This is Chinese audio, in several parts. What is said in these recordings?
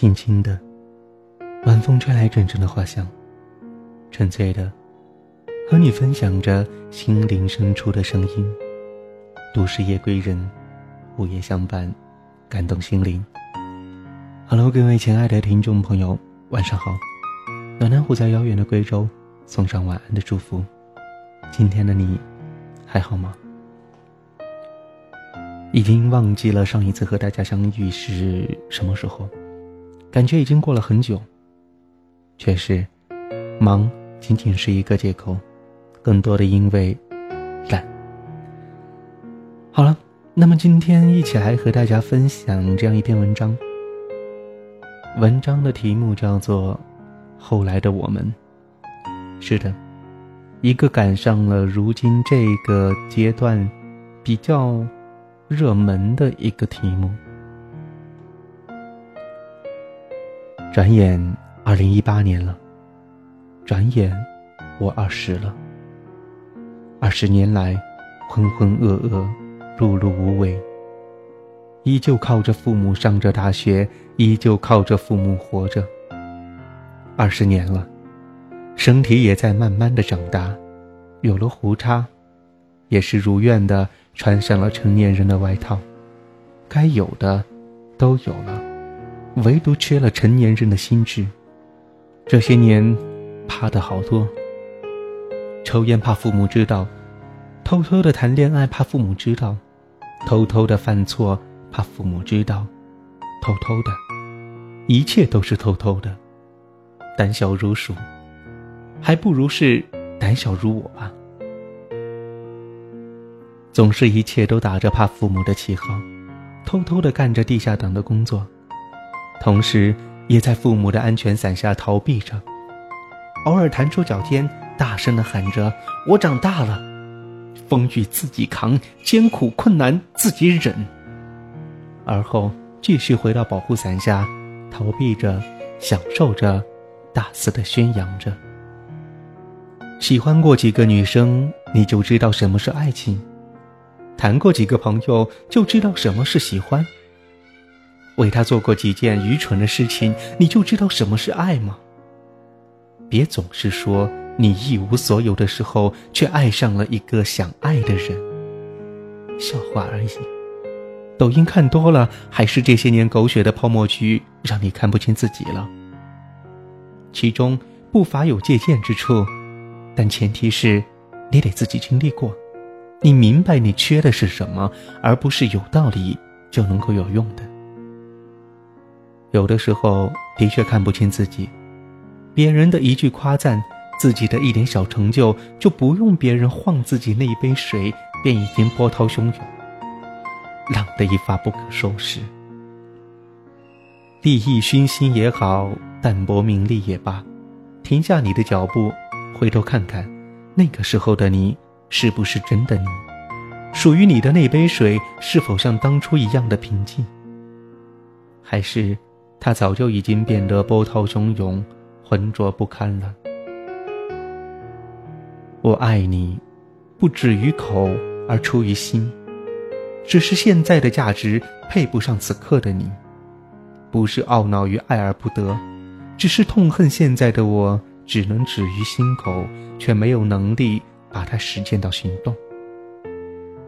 轻轻的，晚风吹来阵阵的花香，纯粹的，和你分享着心灵深处的声音。都市夜归人，午夜相伴，感动心灵。Hello，各位亲爱的听众朋友，晚上好。暖暖虎在遥远的贵州送上晚安的祝福。今天的你还好吗？已经忘记了上一次和大家相遇是什么时候。感觉已经过了很久。确实，忙仅仅是一个借口，更多的因为懒。好了，那么今天一起来和大家分享这样一篇文章。文章的题目叫做《后来的我们》。是的，一个赶上了如今这个阶段比较热门的一个题目。转眼，二零一八年了。转眼，我二十了。二十年来，浑浑噩噩，碌碌无为，依旧靠着父母上着大学，依旧靠着父母活着。二十年了，身体也在慢慢的长大，有了胡茬，也是如愿的穿上了成年人的外套，该有的，都有了。唯独缺了成年人的心智。这些年，怕的好多。抽烟怕父母知道，偷偷的谈恋爱怕父母知道，偷偷的犯错怕父母知道，偷偷的，一切都是偷偷的。胆小如鼠，还不如是胆小如我吧。总是一切都打着怕父母的旗号，偷偷的干着地下党的工作。同时，也在父母的安全伞下逃避着，偶尔弹出脚尖，大声的喊着：“我长大了，风雨自己扛，艰苦困难自己忍。”而后继续回到保护伞下，逃避着，享受着，大肆的宣扬着。喜欢过几个女生，你就知道什么是爱情；谈过几个朋友，就知道什么是喜欢。为他做过几件愚蠢的事情，你就知道什么是爱吗？别总是说你一无所有的时候，却爱上了一个想爱的人。笑话而已。抖音看多了，还是这些年狗血的泡沫剧让你看不清自己了？其中不乏有借鉴之处，但前提是，你得自己经历过，你明白你缺的是什么，而不是有道理就能够有用的。有的时候的确看不清自己，别人的一句夸赞，自己的一点小成就，就不用别人晃自己那一杯水，便已经波涛汹涌，浪得一发不可收拾。利益熏心也好，淡泊名利也罢，停下你的脚步，回头看看，那个时候的你是不是真的你？属于你的那杯水是否像当初一样的平静？还是？他早就已经变得波涛汹涌、浑浊不堪了。我爱你，不止于口而出于心，只是现在的价值配不上此刻的你，不是懊恼于爱而不得，只是痛恨现在的我只能止于心口，却没有能力把它实践到行动。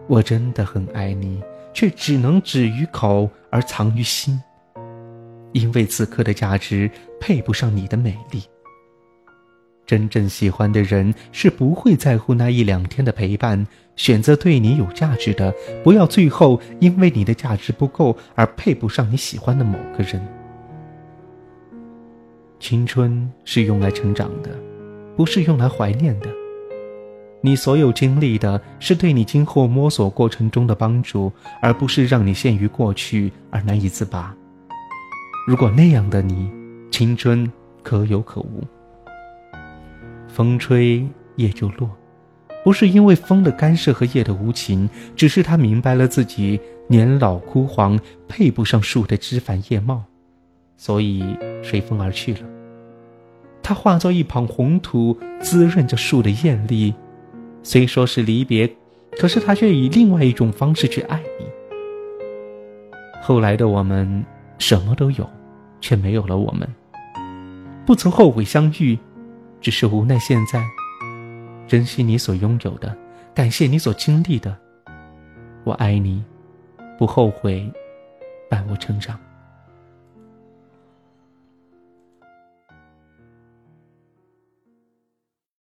我真的很爱你，却只能止于口而藏于心。因为此刻的价值配不上你的美丽。真正喜欢的人是不会在乎那一两天的陪伴，选择对你有价值的，不要最后因为你的价值不够而配不上你喜欢的某个人。青春是用来成长的，不是用来怀念的。你所有经历的是对你今后摸索过程中的帮助，而不是让你陷于过去而难以自拔。如果那样的你，青春可有可无。风吹叶就落，不是因为风的干涉和叶的无情，只是他明白了自己年老枯黄，配不上树的枝繁叶茂，所以随风而去了。他化作一捧红土，滋润着树的艳丽。虽说是离别，可是他却以另外一种方式去爱你。后来的我们，什么都有。却没有了我们。不曾后悔相遇，只是无奈现在。珍惜你所拥有的，感谢你所经历的。我爱你，不后悔伴我成长。